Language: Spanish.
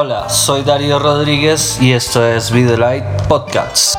Hola, soy Darío Rodríguez y esto es Light Podcasts.